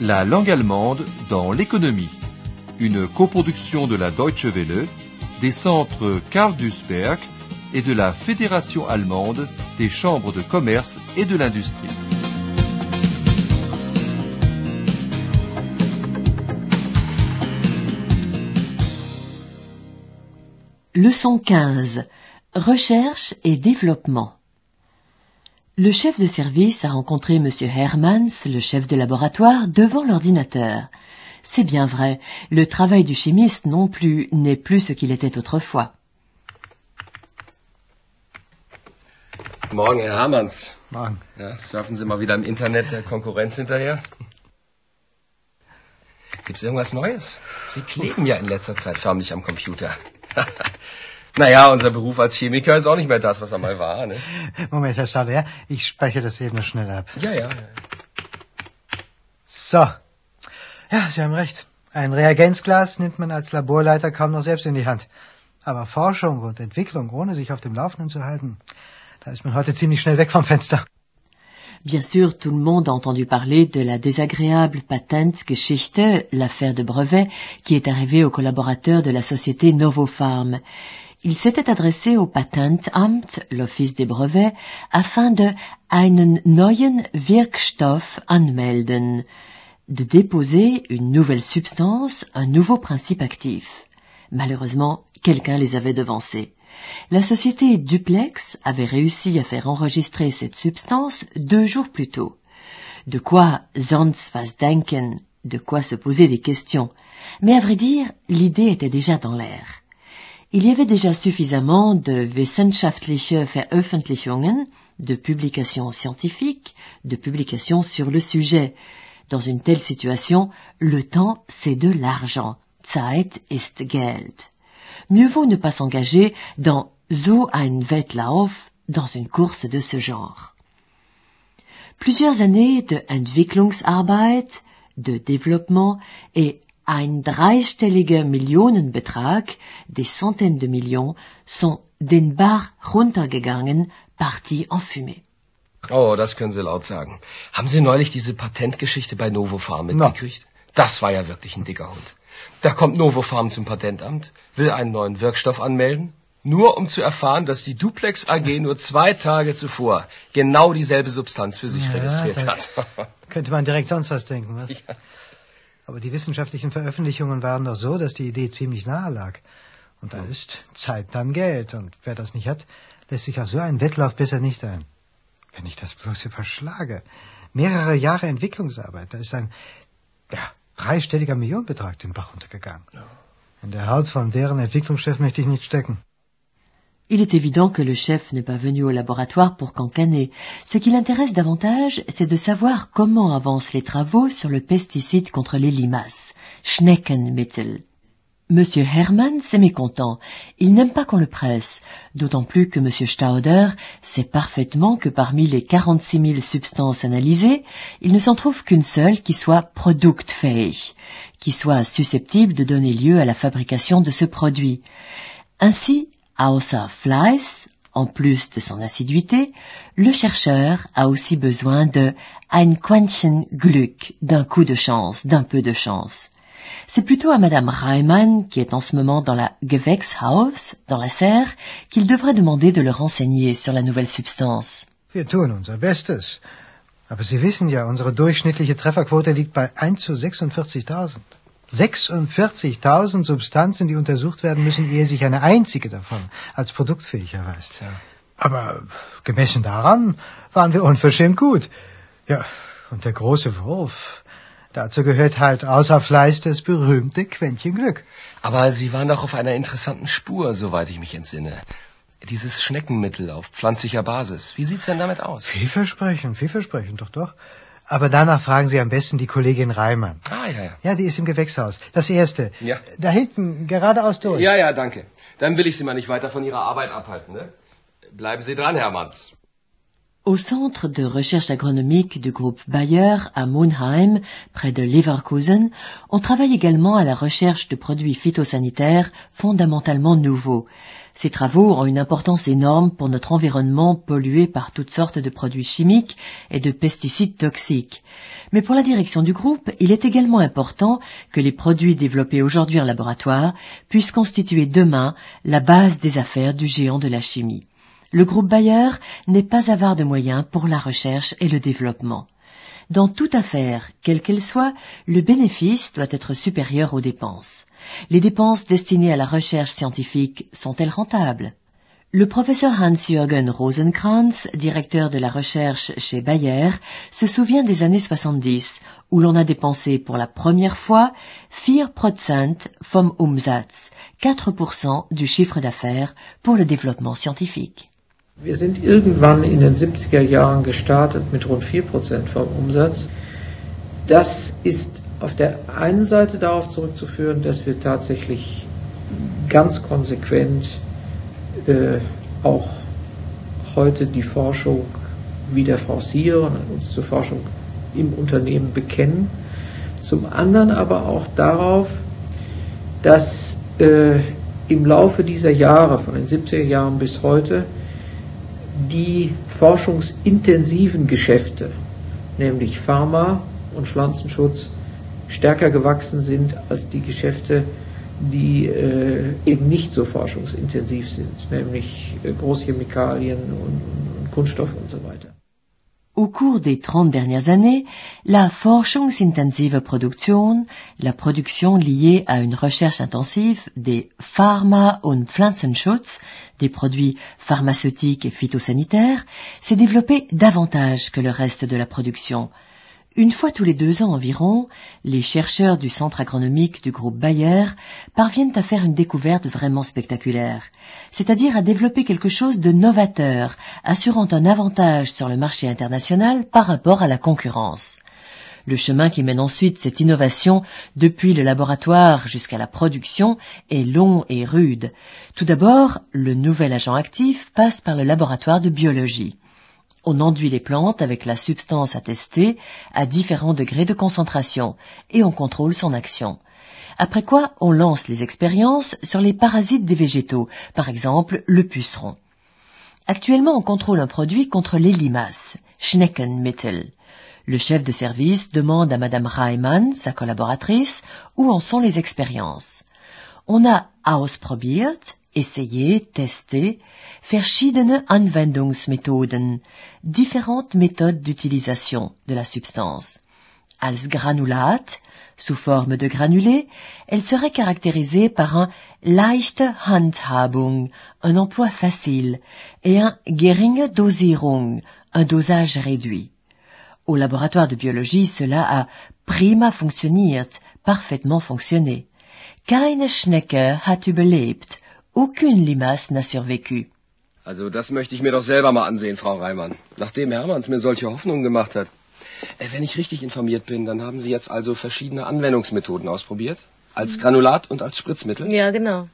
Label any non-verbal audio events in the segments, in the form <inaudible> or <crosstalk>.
La langue allemande dans l'économie. Une coproduction de la Deutsche Welle, des centres Karl Duisberg et de la Fédération allemande des chambres de commerce et de l'industrie. Leçon 15. Recherche et développement. Le chef de service a rencontré M. Hermans, le chef de laboratoire, devant l'ordinateur. C'est bien vrai, le travail du chimiste non plus n'est plus ce qu'il était autrefois. Morgen, Herr Hermanns. Morgen. Ja, surfen Sie mal wieder im Internet der Konkurrenz hinterher? Gibt's irgendwas Neues? Sie kleben ja in letzter Zeit förmlich am Computer. <laughs> naja, unser Beruf als Chemiker ist auch nicht mehr das, was er mal war. Ne? <laughs> Moment, Herr Schade, ja? Ich speichere das eben noch schnell ab. Ja, ja. So. Ja, Sie haben recht. Ein Reagenzglas nimmt man als Laborleiter kaum noch selbst in die Hand. Aber Forschung und Entwicklung, ohne sich auf dem Laufenden zu halten, da ist man heute ziemlich schnell weg vom Fenster. Bien sûr, tout le monde a entendu parler de la désagréable Patentgeschichte, l'affaire de brevet, qui est arrivée aux collaborateurs de la société Novopharm. Il s'était adressé au Patentamt, l'office des brevets, afin de einen neuen Wirkstoff anmelden, de déposer une nouvelle substance, un nouveau principe actif. Malheureusement, quelqu'un les avait devancés. La société Duplex avait réussi à faire enregistrer cette substance deux jours plus tôt. De quoi sonst was denken, de quoi se poser des questions. Mais à vrai dire, l'idée était déjà dans l'air. Il y avait déjà suffisamment de wissenschaftliche Veröffentlichungen, de publications scientifiques, de publications sur le sujet. Dans une telle situation, le temps, c'est de l'argent. Zeit ist Geld mieux vaut ne pas s'engager dans so ein Wettlauf, dans une course de ce genre. Plusieurs années de Entwicklungsarbeit, de développement et ein dreistelliger Millionenbetrag, des centaines de millions, sont den Bach runtergegangen, partis en fumée. Oh, das können Sie laut sagen. Haben Sie neulich diese Patentgeschichte bei Novofarm mitgekriegt? No. Das war ja wirklich ein dicker Hund. Da kommt Novofarm zum Patentamt, will einen neuen Wirkstoff anmelden, nur um zu erfahren, dass die Duplex AG nur zwei Tage zuvor genau dieselbe Substanz für sich ja, registriert hat. <laughs> könnte man direkt sonst was denken, was? Ja. Aber die wissenschaftlichen Veröffentlichungen waren doch so, dass die Idee ziemlich nahe lag. Und da ist Zeit dann Geld. Und wer das nicht hat, lässt sich auf so einen Wettlauf besser nicht ein. Wenn ich das bloß überschlage. Mehrere Jahre Entwicklungsarbeit, da ist ein, ja, dreistelliger Millionenbetrag den Bach runtergegangen. Ja. In der Haut von deren Entwicklungschef möchte ich nicht stecken. Il est évident que le chef n'est pas venu au laboratoire pour cancaner. Ce qui l'intéresse davantage, c'est de savoir comment avancent les travaux sur le pesticide contre les limaces, Schneckenmittel. Monsieur Hermann s'est mécontent. Il n'aime pas qu'on le presse, d'autant plus que Monsieur Stauder sait parfaitement que parmi les 46 000 substances analysées, il ne s'en trouve qu'une seule qui soit produktfähig, qui soit susceptible de donner lieu à la fabrication de ce produit. Ainsi, außer Fleiss, en plus de son assiduité, le chercheur a aussi besoin de ein Quäntchen Glück, d'un coup de chance, d'un peu de chance. C'est plutôt à Madame Reimann, qui est en ce moment dans la Gewächshaus, dans la serre, qu'il devrait demander de le renseigner sur la nouvelle substance. Wir tun unser Bestes. Aber Sie wissen ja, unsere durchschnittliche Trefferquote liegt bei 1 zu 46.000. 46.000 Substanzen, die untersucht werden müssen, ehe sich eine einzige davon als produktfähig erweist. Ja. Aber gemessen daran waren wir unverschämt gut. Ja, und der große Wurf, Dazu gehört halt außer Fleiß das berühmte Quäntchen Glück. Aber Sie waren doch auf einer interessanten Spur, soweit ich mich entsinne. Dieses Schneckenmittel auf pflanzlicher Basis. Wie sieht's denn damit aus? Vielversprechend, vielversprechend, doch, doch. Aber danach fragen Sie am besten die Kollegin Reimann. Ah, ja, ja. Ja, die ist im Gewächshaus. Das erste. Ja. Da hinten, geradeaus durch. Ja, ja, danke. Dann will ich Sie mal nicht weiter von Ihrer Arbeit abhalten, ne? Bleiben Sie dran, Herr Manns. Au centre de recherche agronomique du groupe Bayer à Monheim, près de Leverkusen, on travaille également à la recherche de produits phytosanitaires fondamentalement nouveaux. Ces travaux ont une importance énorme pour notre environnement pollué par toutes sortes de produits chimiques et de pesticides toxiques. Mais pour la direction du groupe, il est également important que les produits développés aujourd'hui en laboratoire puissent constituer demain la base des affaires du géant de la chimie le groupe Bayer n'est pas avare de moyens pour la recherche et le développement. Dans toute affaire, quelle qu'elle soit, le bénéfice doit être supérieur aux dépenses. Les dépenses destinées à la recherche scientifique sont-elles rentables? Le professeur Hans-Jürgen Rosenkranz, directeur de la recherche chez Bayer, se souvient des années 70, où l'on a dépensé pour la première fois 4% vom Umsatz, 4% du chiffre d'affaires pour le développement scientifique. Wir sind irgendwann in den 70er Jahren gestartet mit rund 4% vom Umsatz. Das ist auf der einen Seite darauf zurückzuführen, dass wir tatsächlich ganz konsequent äh, auch heute die Forschung wieder forcieren und uns zur Forschung im Unternehmen bekennen. Zum anderen aber auch darauf, dass äh, im Laufe dieser Jahre, von den 70er Jahren bis heute, die forschungsintensiven Geschäfte, nämlich Pharma und Pflanzenschutz, stärker gewachsen sind als die Geschäfte, die äh, eben nicht so forschungsintensiv sind, nämlich äh, Großchemikalien und, und Kunststoffe und so weiter. Au cours des 30 dernières années, la forschungsintensive Produktion, la production liée à une recherche intensive des Pharma- und Pflanzenschutz, des produits pharmaceutiques et phytosanitaires, s'est développée davantage que le reste de la production, une fois tous les deux ans environ, les chercheurs du centre agronomique du groupe Bayer parviennent à faire une découverte vraiment spectaculaire, c'est-à-dire à développer quelque chose de novateur, assurant un avantage sur le marché international par rapport à la concurrence. Le chemin qui mène ensuite cette innovation depuis le laboratoire jusqu'à la production est long et rude. Tout d'abord, le nouvel agent actif passe par le laboratoire de biologie. On enduit les plantes avec la substance à tester à différents degrés de concentration et on contrôle son action. Après quoi, on lance les expériences sur les parasites des végétaux, par exemple le puceron. Actuellement, on contrôle un produit contre les limaces, Schneckenmittel. Le chef de service demande à Madame Reimann, sa collaboratrice, où en sont les expériences. On a ausprobiert, essayé, testé, verschiedene Anwendungsmethoden, différentes méthodes d'utilisation de la substance. Als Granulat, sous forme de granulé, elle serait caractérisée par un leichte Handhabung, un emploi facile, et un geringe Dosierung, un dosage réduit. Au laboratoire de biologie, cela a prima funktioniert, parfaitement fonctionné. Keine Schnecke hat überlebt, aucune limace n'a survécu. Also das möchte ich mir doch selber mal ansehen, Frau Reimann. Nachdem Hermanns mir solche Hoffnungen gemacht hat. Äh, wenn ich richtig informiert bin, dann haben Sie jetzt also verschiedene Anwendungsmethoden ausprobiert? Als Granulat und als Spritzmittel? Ja, genau.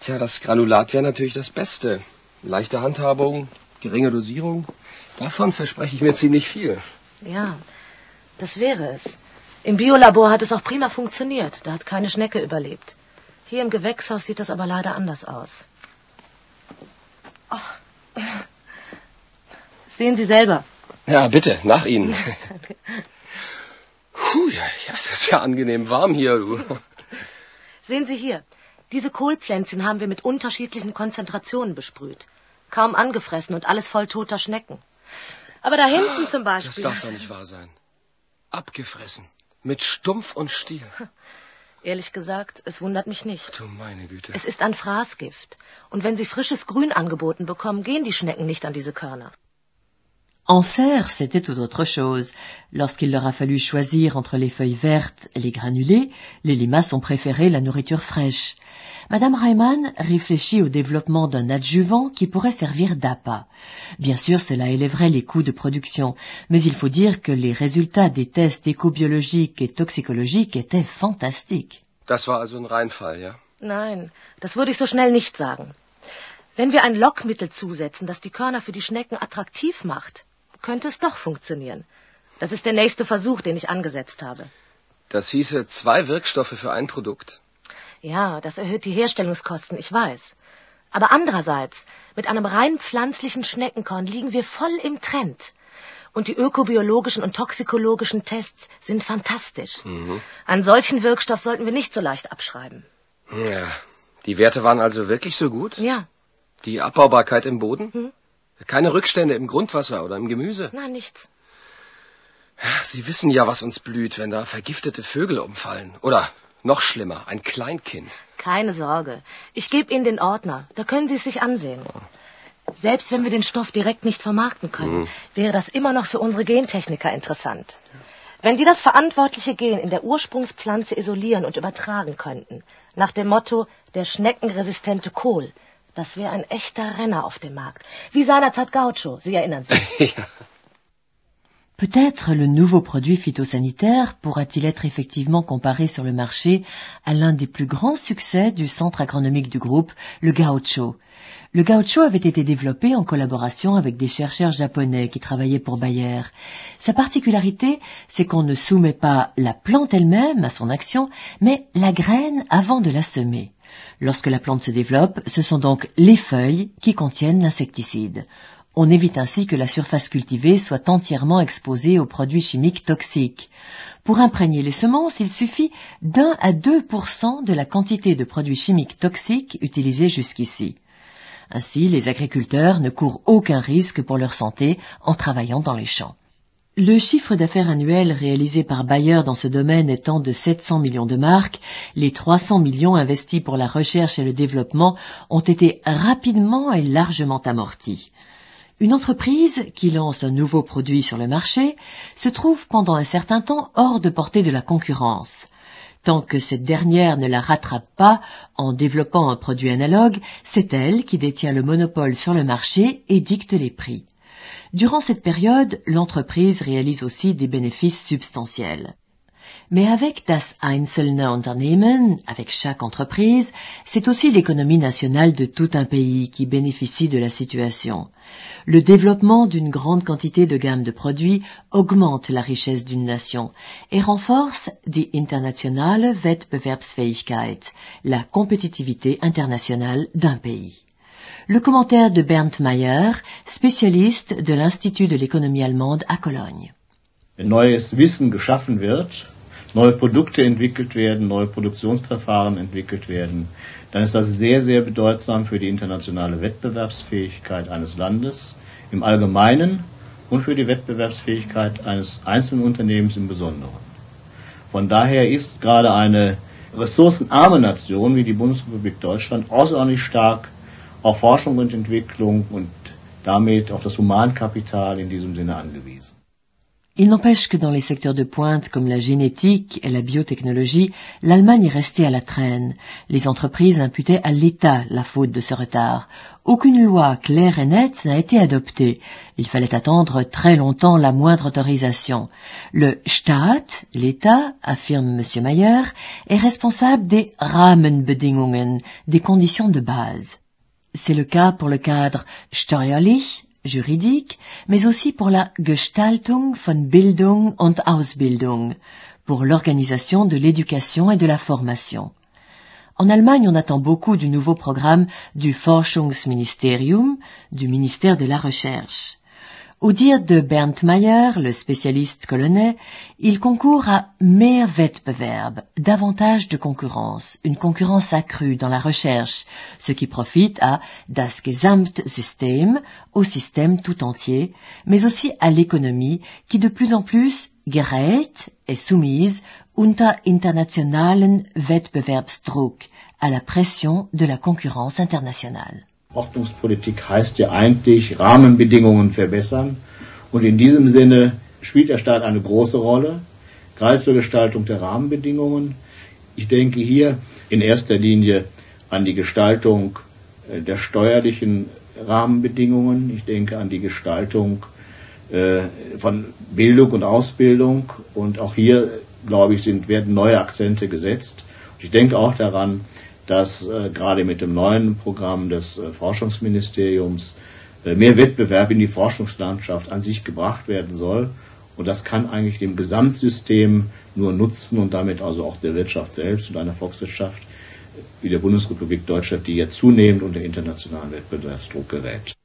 Tja, das Granulat wäre natürlich das Beste. Leichte Handhabung, geringe Dosierung. Davon verspreche ich mir ziemlich viel. Ja, das wäre es. Im Biolabor hat es auch prima funktioniert. Da hat keine Schnecke überlebt. Hier im Gewächshaus sieht das aber leider anders aus. Oh. Sehen Sie selber. Ja, bitte, nach Ihnen. <laughs> Puh, ja, ja, das ist ja angenehm warm hier, du. Sehen Sie hier. Diese Kohlpflänzchen haben wir mit unterschiedlichen Konzentrationen besprüht. Kaum angefressen und alles voll toter Schnecken. Aber da hinten zum Beispiel. Das darf doch nicht wahr sein. Abgefressen. Mit Stumpf und Stiel. <laughs> Ehrlich gesagt, es wundert mich nicht. Du meine Güte. Es ist ein Fraßgift. Und wenn Sie frisches Grün angeboten bekommen, gehen die Schnecken nicht an diese Körner. En serre, c'était tout autre chose. Lorsqu'il leur a fallu choisir entre les feuilles vertes et les granulés, les limaces ont préféré la nourriture fraîche. Madame Reimann réfléchit au développement d'un adjuvant qui pourrait servir d'appât. Bien sûr, cela élèverait les coûts de production, mais il faut dire que les résultats des tests écobiologiques et toxicologiques étaient fantastiques. Das war also ein Reinfall, ja? Nein, das würde ich so schnell nicht sagen. Wenn wir ein Lockmittel zusetzen, das die Körner für die Schnecken attraktiv macht, könnte es doch funktionieren. Das ist der nächste Versuch, den ich angesetzt habe. Das hieße zwei Wirkstoffe für ein Produkt. Ja, das erhöht die Herstellungskosten, ich weiß. Aber andererseits, mit einem rein pflanzlichen Schneckenkorn liegen wir voll im Trend. Und die ökobiologischen und toxikologischen Tests sind fantastisch. Mhm. Einen solchen Wirkstoff sollten wir nicht so leicht abschreiben. Ja, die Werte waren also wirklich so gut? Ja. Die Abbaubarkeit im Boden? Mhm. Keine Rückstände im Grundwasser oder im Gemüse? Nein, nichts. Sie wissen ja, was uns blüht, wenn da vergiftete Vögel umfallen. Oder noch schlimmer, ein Kleinkind. Keine Sorge. Ich gebe Ihnen den Ordner. Da können Sie es sich ansehen. Oh. Selbst wenn wir den Stoff direkt nicht vermarkten können, mhm. wäre das immer noch für unsere Gentechniker interessant. Wenn die das verantwortliche Gen in der Ursprungspflanze isolieren und übertragen könnten, nach dem Motto der schneckenresistente Kohl, das wäre ein echter Renner auf dem Markt. Wie seinerzeit Gaucho, Sie erinnern sich. <laughs> ja. Peut-être le nouveau produit phytosanitaire pourra-t-il être effectivement comparé sur le marché à l'un des plus grands succès du centre agronomique du groupe, le gaucho. Le gaucho avait été développé en collaboration avec des chercheurs japonais qui travaillaient pour Bayer. Sa particularité, c'est qu'on ne soumet pas la plante elle-même à son action, mais la graine avant de la semer. Lorsque la plante se développe, ce sont donc les feuilles qui contiennent l'insecticide. On évite ainsi que la surface cultivée soit entièrement exposée aux produits chimiques toxiques. Pour imprégner les semences, il suffit d'un à deux de la quantité de produits chimiques toxiques utilisés jusqu'ici. Ainsi, les agriculteurs ne courent aucun risque pour leur santé en travaillant dans les champs. Le chiffre d'affaires annuel réalisé par Bayer dans ce domaine étant de 700 millions de marques, les 300 millions investis pour la recherche et le développement ont été rapidement et largement amortis. Une entreprise qui lance un nouveau produit sur le marché se trouve pendant un certain temps hors de portée de la concurrence. Tant que cette dernière ne la rattrape pas en développant un produit analogue, c'est elle qui détient le monopole sur le marché et dicte les prix. Durant cette période, l'entreprise réalise aussi des bénéfices substantiels. Mais avec das einzelne Unternehmen, avec chaque entreprise, c'est aussi l'économie nationale de tout un pays qui bénéficie de la situation. Le développement d'une grande quantité de gamme de produits augmente la richesse d'une nation et renforce die internationale Wettbewerbsfähigkeit, la compétitivité internationale d'un pays. Le commentaire de Bernd Mayer, spécialiste de l'Institut de l'économie allemande à Cologne. Neues Wissen geschaffen wird, neue Produkte entwickelt werden, neue Produktionsverfahren entwickelt werden, dann ist das sehr, sehr bedeutsam für die internationale Wettbewerbsfähigkeit eines Landes im Allgemeinen und für die Wettbewerbsfähigkeit eines einzelnen Unternehmens im Besonderen. Von daher ist gerade eine ressourcenarme Nation wie die Bundesrepublik Deutschland außerordentlich stark Il n'empêche que dans les secteurs de pointe comme la génétique et la biotechnologie, l'Allemagne est restée à la traîne. Les entreprises imputaient à l'État la faute de ce retard. Aucune loi claire et nette n'a été adoptée. Il fallait attendre très longtemps la moindre autorisation. Le Staat, l'État, affirme M. Mayer, est responsable des Rahmenbedingungen, des conditions de base. C'est le cas pour le cadre steuerlich, juridique, mais aussi pour la Gestaltung von Bildung und Ausbildung, pour l'organisation de l'éducation et de la formation. En Allemagne, on attend beaucoup du nouveau programme du Forschungsministerium, du ministère de la Recherche. Au dire de Bernd Mayer, le spécialiste colonnais, il concourt à mehr Wettbewerb, davantage de concurrence, une concurrence accrue dans la recherche, ce qui profite à das Gesamtsystem, au système tout entier, mais aussi à l'économie qui de plus en plus gerät est soumise unter internationalen Wettbewerbsdruck, à la pression de la concurrence internationale. Ordnungspolitik heißt ja eigentlich Rahmenbedingungen verbessern. Und in diesem Sinne spielt der Staat eine große Rolle, gerade zur Gestaltung der Rahmenbedingungen. Ich denke hier in erster Linie an die Gestaltung äh, der steuerlichen Rahmenbedingungen. Ich denke an die Gestaltung äh, von Bildung und Ausbildung. Und auch hier, glaube ich, sind, werden neue Akzente gesetzt. Ich denke auch daran, dass äh, gerade mit dem neuen Programm des äh, Forschungsministeriums äh, mehr Wettbewerb in die Forschungslandschaft an sich gebracht werden soll. Und das kann eigentlich dem Gesamtsystem nur nutzen und damit also auch der Wirtschaft selbst und einer Volkswirtschaft wie der Bundesrepublik Deutschland, die ja zunehmend unter internationalen Wettbewerbsdruck gerät.